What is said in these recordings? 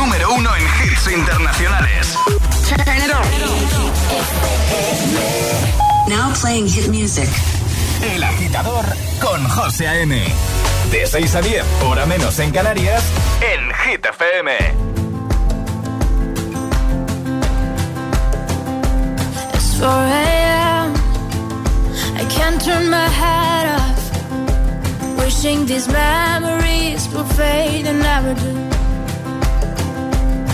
número uno en hits internacionales. Now playing hit music. El agitador con José A.M. De 6 a 10, hora menos en Canarias, en Hit FM. It's 4 a.m. I can't turn my head off. Wishing these memories will fade and never do.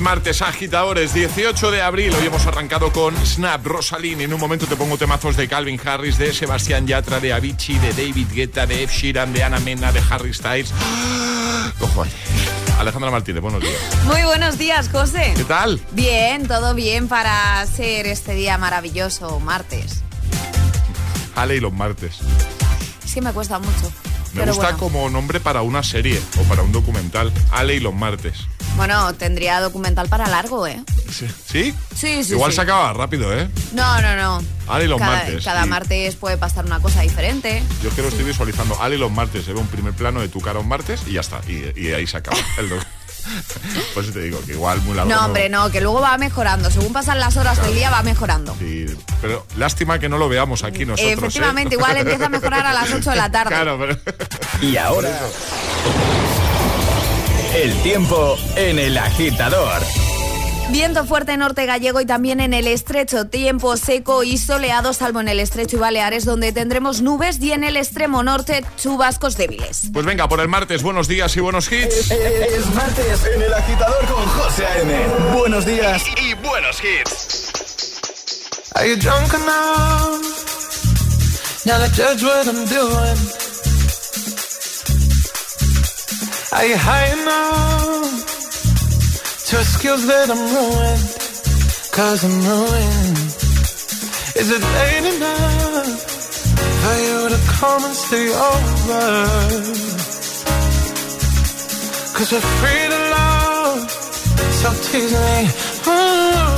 Martes, agitadores. 18 de abril. Hoy hemos arrancado con Snap, Rosaline. En un momento te pongo temazos de Calvin Harris, de Sebastián Yatra, de Avicii, de David Guetta, de Ed Sheeran, de Ana Mena, de Harry Styles. Ojo ahí. Alejandra Martínez, buenos días. Muy buenos días, José. ¿Qué tal? Bien, todo bien para ser este día maravilloso, martes. Ale y los martes. Es que me cuesta mucho. Me pero gusta bueno. como nombre para una serie o para un documental. Ale y los martes. Bueno, tendría documental para largo, ¿eh? ¿Sí? ¿Sí? Sí, sí, Igual sí. se acaba rápido, ¿eh? No, no, no. Ale y los cada, martes. Cada Y- martes puede pasar una cosa diferente. Yo que lo estoy visualizando. Ale y los martes. Se ve un primer plano de tu cara un martes y ya está. Y, y ahí se acaba el Pues te digo que igual muy largo. No, hombre, no, que luego va mejorando. Según pasan las horas del día va mejorando. Sí, pero lástima que no lo veamos aquí nosotros. ¿eh? Efectivamente, igual empieza a mejorar a las 8 de la tarde. Claro, pero... Y ahora, el tiempo en el agitador. Viento fuerte norte gallego y también en el estrecho. Tiempo seco y soleado, salvo en el estrecho y Baleares, donde tendremos nubes y en el extremo norte chubascos débiles. Pues venga, por el martes, buenos días y buenos hits. Es martes en el agitador con José A.M. Buenos días. Y buenos hits. Are you drunk enough? Now judge what I'm doing. Are you high enough to skills that I'm ruined? Cause I'm ruined. Is it late enough for you to come and stay over? Cause we're free to love so tease me. I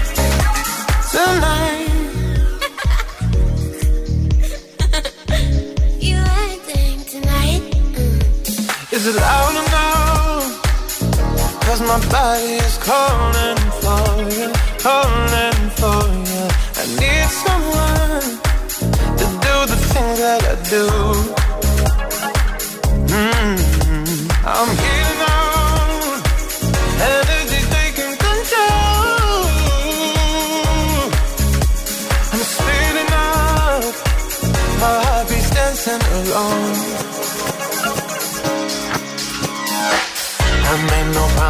Tonight. you acting tonight. Mm. Is it loud enough? Cause my body is calling for you, calling for you. I need someone to do the things that I do. I'm here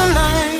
Tonight.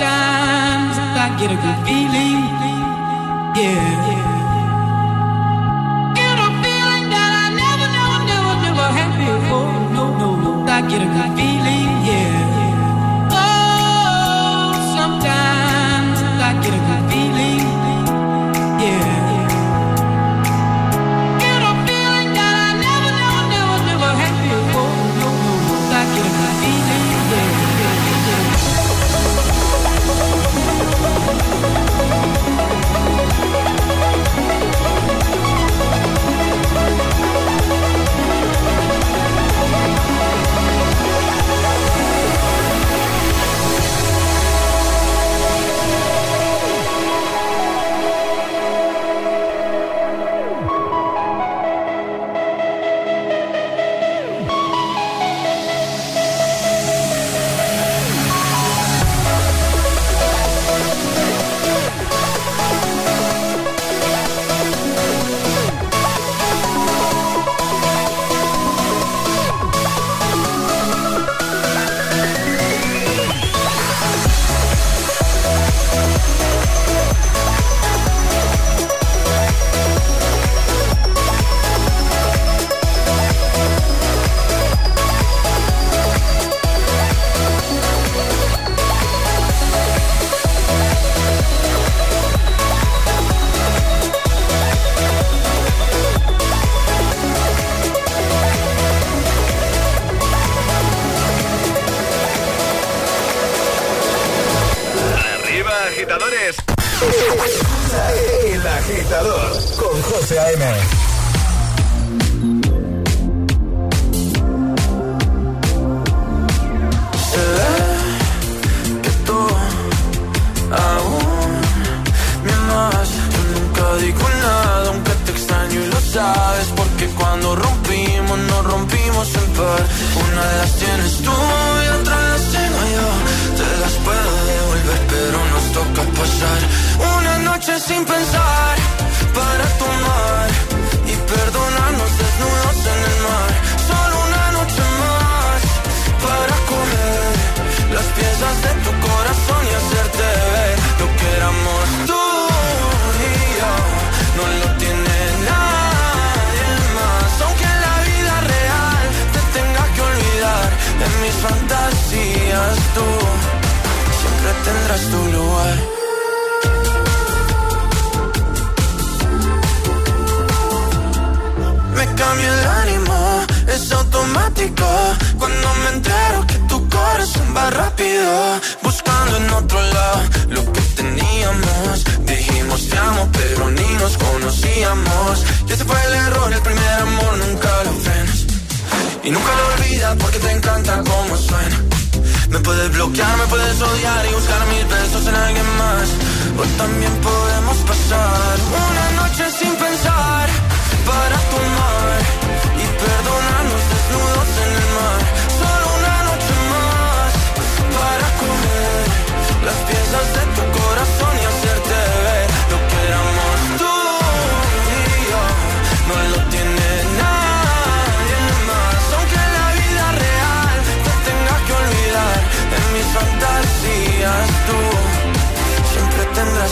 Sometimes I get a good feeling, yeah. Get a feeling that I never, never, never, never had before. No, no, no, I get a good feeling.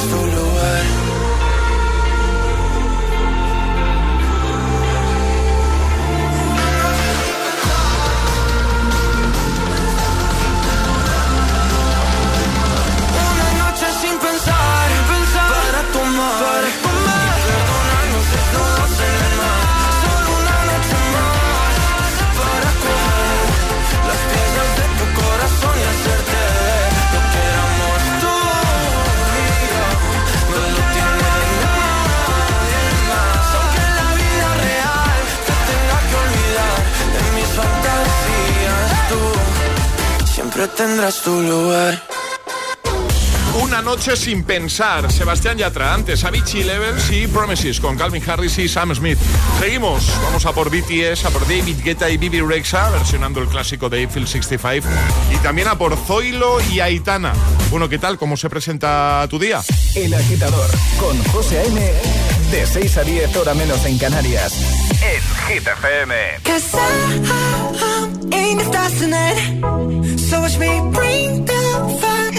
through noche sin pensar. Sebastián Yatra, antes Avicii Levels y Promises con Calvin Harris y Sam Smith. Seguimos. Vamos a por BTS, a por David Guetta y Bibi Rexa, versionando el clásico de Eiffel 65. Y también a por Zoilo y Aitana. Bueno, ¿qué tal? ¿Cómo se presenta tu día? El agitador con José A.M. De 6 a 10 hora menos en Canarias. En Hit FM. ain't the stars tonight. So watch me bring the fire,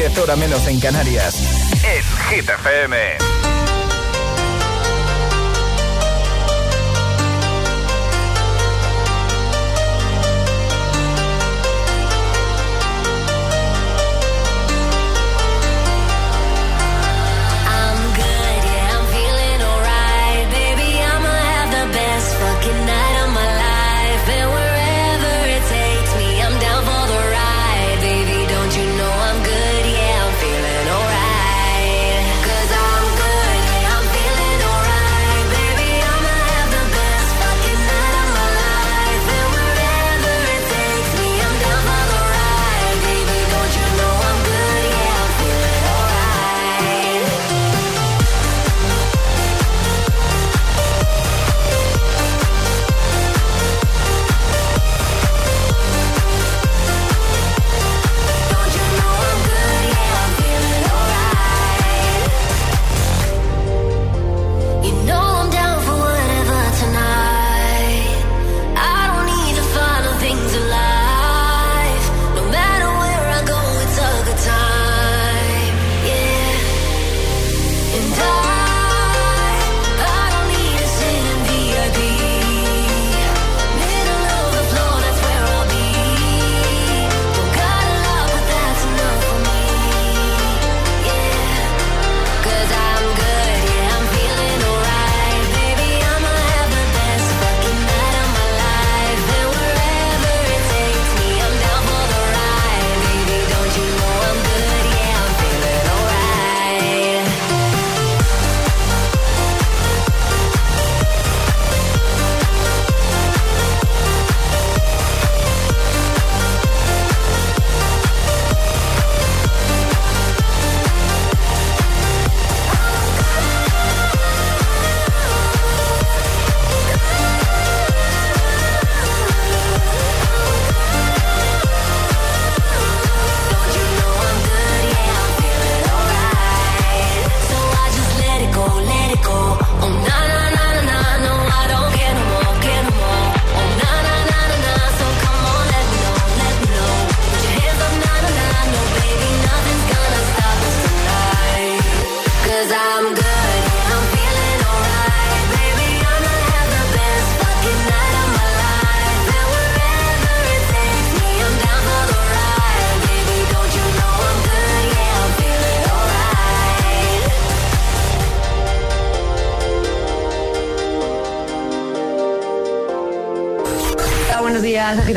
10 hora menos en Canarias. En Hit FM.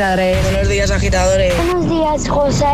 Buenos días, agitadores. Buenos días, José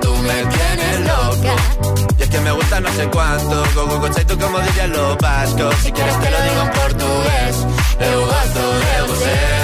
tú me tienes loca. Y es que me gusta no sé cuánto, go go go tú como dirían los vascos, si quieres te lo digo en portugués, eu gosto de você.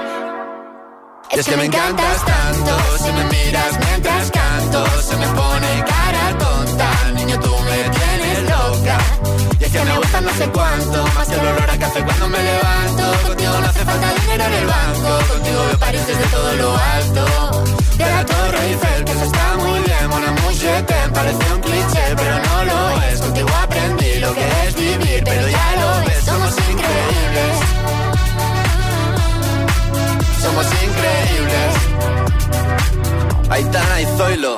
Es que me encantas tanto, si me miras mientras canto, se me pone cara tonta, niño tú me tienes loca. Y es que me gusta no sé cuánto, más que el olor a café cuando me levanto. Contigo no hace falta dinero en el banco, contigo veo París desde todo lo alto. De la Torre Eiffel, que eso está muy bien, mona mucho te parece un cliché, pero no lo es. Contigo aprendí lo que es vivir, pero ya lo ves, somos increíbles somos increíbles. Aitana y Zoilo.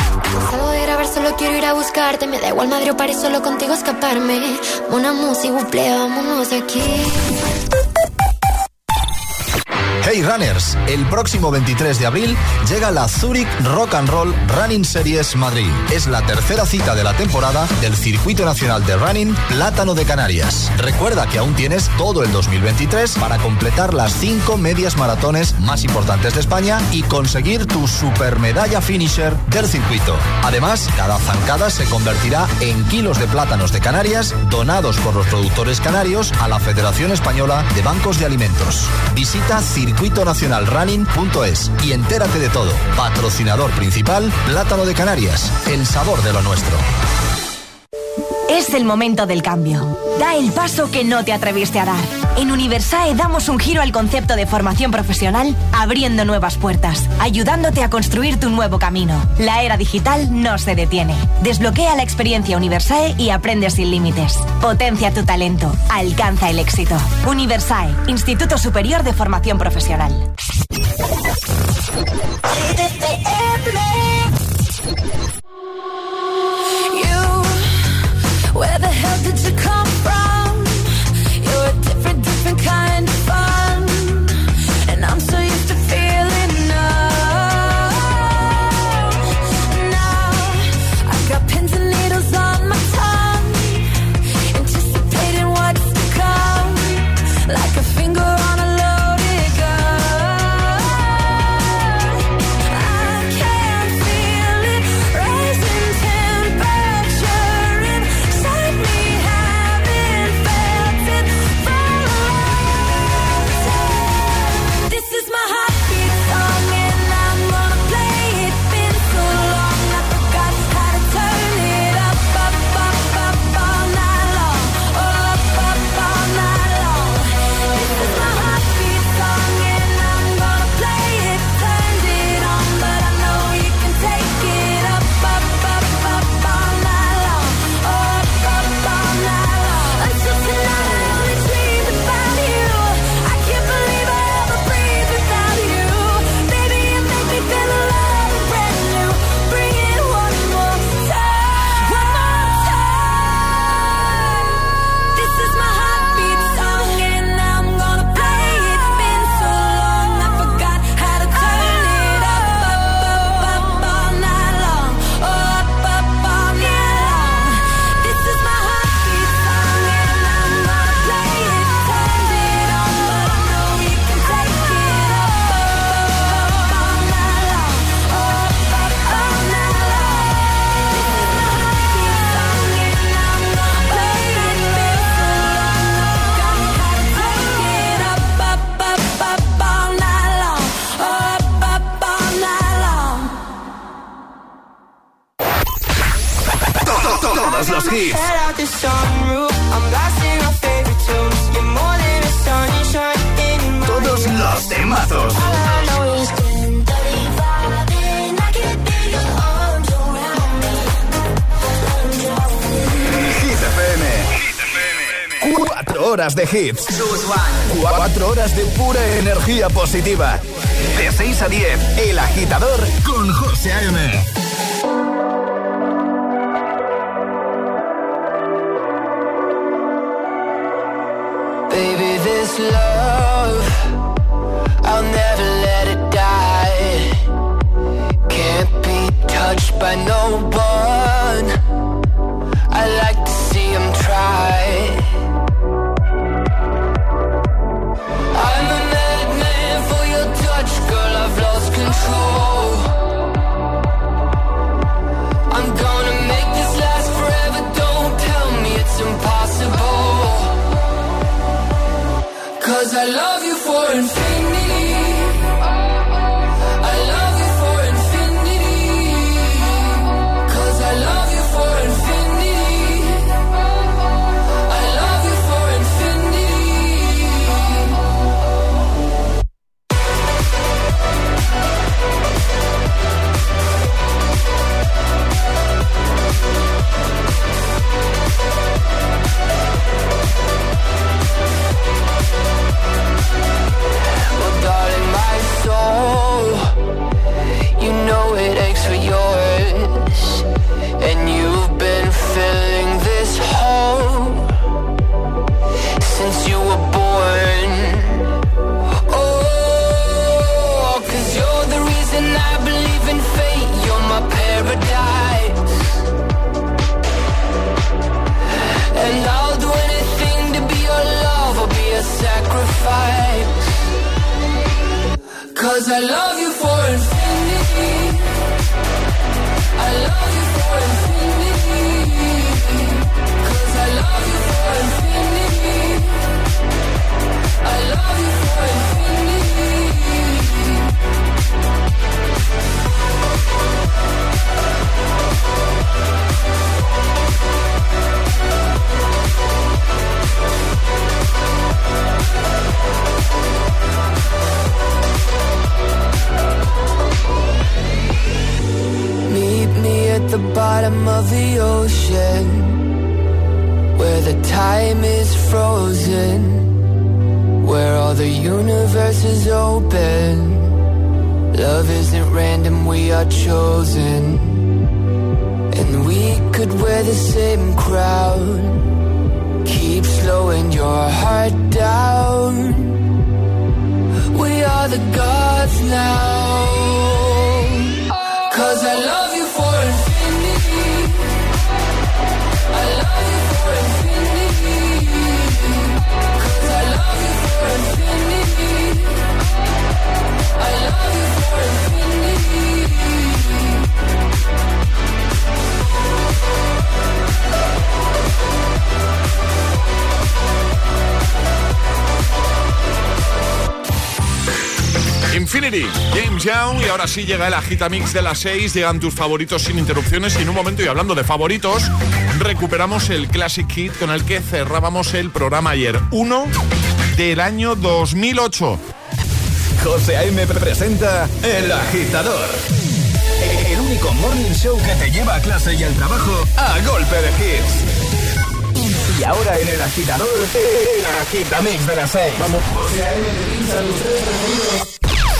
Salgo de grabar, solo quiero ir a buscarte. Me da igual Madrid o París, solo contigo escaparme. Una música, vámonos de aquí. Hey Runners, el próximo 23 de abril llega la Zurich Rock and Roll Running Series Madrid. Es la tercera cita de la temporada del Circuito Nacional de Running Plátano de Canarias. Recuerda que aún tienes todo el 2023 para completar las cinco medias maratones más importantes de España y conseguir tu super medalla finisher del circuito. Además, cada zancada se convertirá en kilos de plátanos de Canarias donados por los productores canarios a la Federación Española de Bancos de Alimentos. Visita Circuito circuitonacionalrunning.es y entérate de todo. Patrocinador principal, Plátano de Canarias, el sabor de lo nuestro. Es el momento del cambio. Da el paso que no te atreviste a dar. En Universae damos un giro al concepto de formación profesional, abriendo nuevas puertas, ayudándote a construir tu nuevo camino. La era digital no se detiene. Desbloquea la experiencia Universae y aprende sin límites. Potencia tu talento. Alcanza el éxito. Universae, Instituto Superior de Formación Profesional. Horas de hits. Cuatro horas de pura energía positiva. De 6 a 10, El Agitador con José A.M. This love, I'll never let it die. Be touched by burn. James Young y ahora sí llega el Agitamix de las 6, llegan tus favoritos sin interrupciones y en un momento y hablando de favoritos, recuperamos el Classic Hit con el que cerrábamos el programa ayer, uno del año 2008. José A.M. presenta El Agitador. El único morning show que te lleva a clase y al trabajo a golpe de hits. Y ahora en El Agitador, el Agitamix de las 6. Vamos.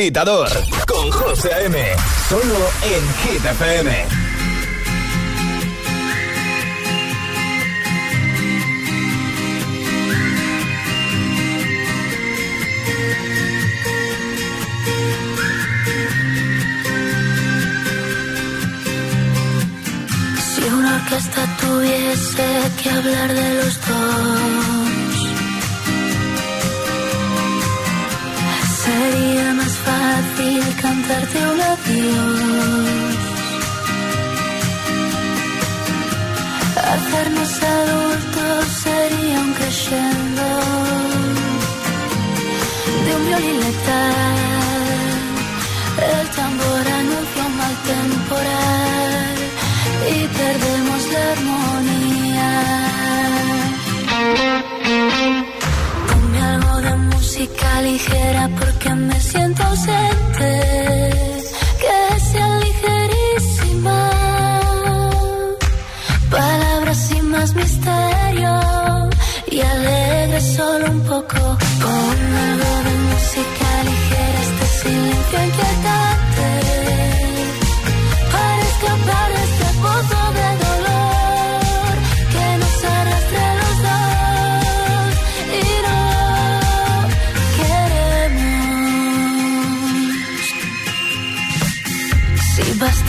agitador con José A.M. Solo en Hit FM. Si una orquesta tuviese que hablar de los dos, cantarte un adiós. Hacernos adultos sería un crescendo de un violín letal. El tambor anuncia un mal temporal y perdemos la armonía. Ponme algo de música ligera porque me siento ausente.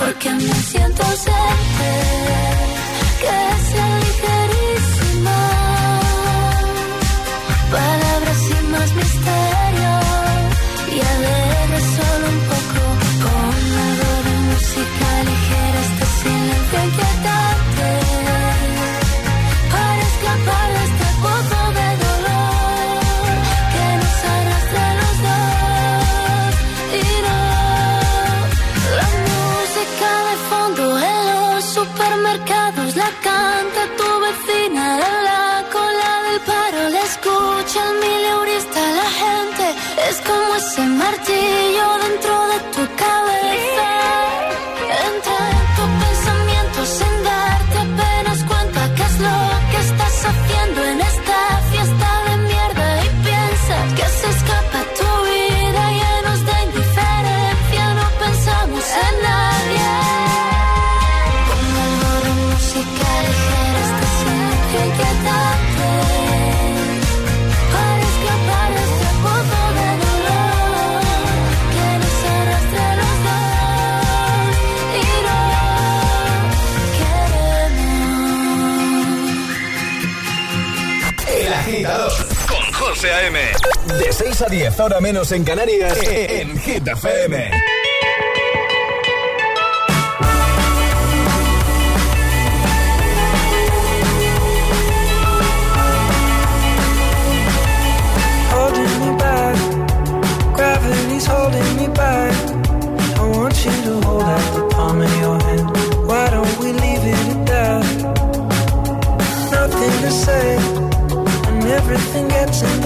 Porque me siento ausente, José A.M. De 6 a 10, ahora menos en Canarias, en Hit FM. holding me back. Gravity's holding me back. I want you to hold out the palm of your hand. Why don't we leave it at that? Nothing to say, and everything gets in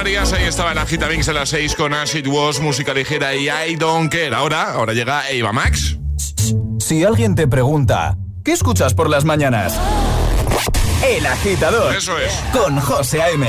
Ahí estaba el Agita Mix a las 6 con Acid Wash, música ligera y I don't care. Ahora, ahora llega Eva Max. Si alguien te pregunta, ¿qué escuchas por las mañanas? El agitador. Eso es. Con José A.M.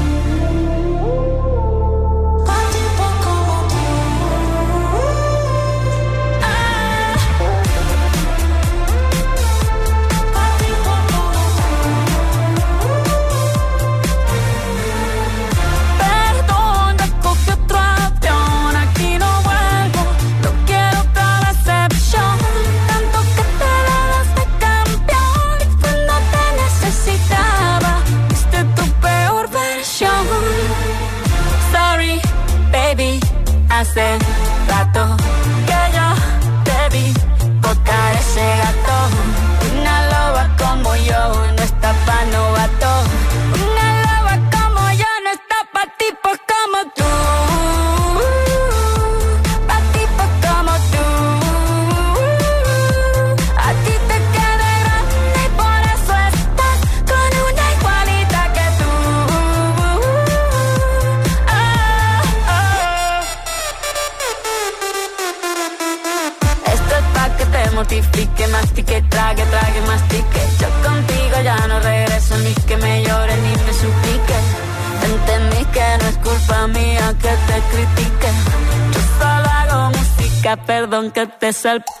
yourself.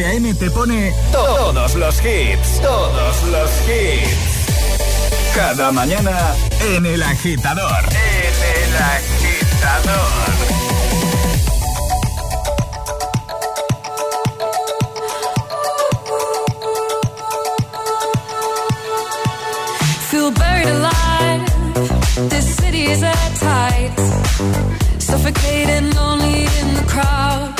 José A.M. te pone todos los hits, todos los hits. Cada mañana en El Agitador. En El Agitador. Feel buried alive. This city is at tight. Suffocating, lonely in the crowd.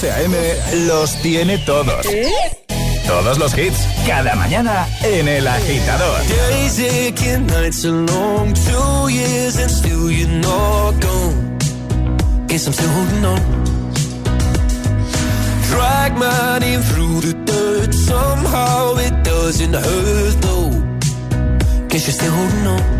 José A.M. los tiene todos. Todos los hits, cada mañana en El Agitador. Days aching, nights are long, two years and still you're not gone. Guess I'm still holding on. Drag my name through the dirt, somehow it doesn't hurt though. Guess you're still holding on.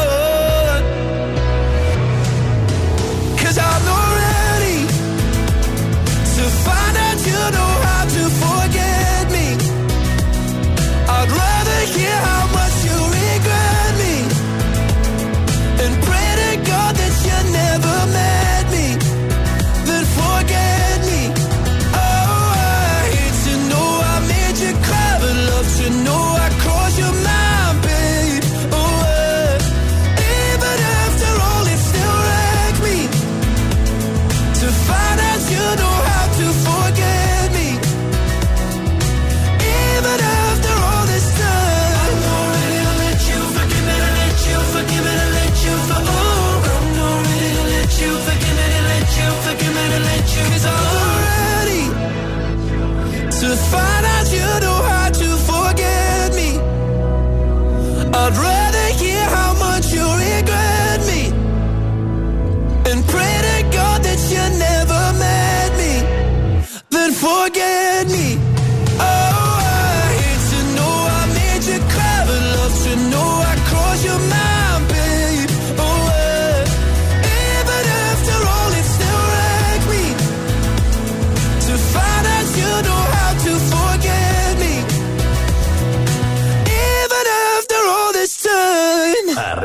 To forget me. I'd rather hear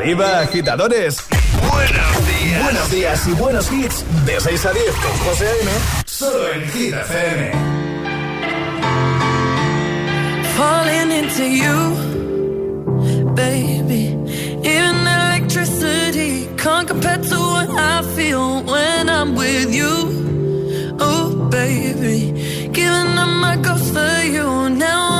Arriba, agitadores. Buenos días. Buenos días y buenos hits. De 6 a 10 con José A.M. Solo en Hit FM. falling into you, baby. Even electricity can't compare to what I feel when I'm with you. Oh, baby, giving up my ghost for you. Now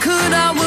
could I?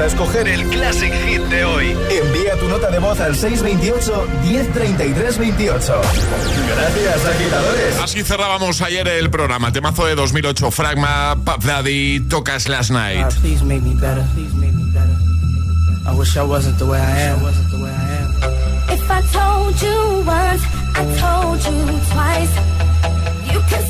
a escoger el Classic Hit de hoy. Envía tu nota de voz al 628-103328. Gracias, agitadores. Así cerrábamos ayer el programa. Temazo de 2008, Fragma, Pap Daddy, Tocas Last Night. Ah, please me better. Please me better. I wish I wasn't the way I am. If I told you once, I told you twice. You can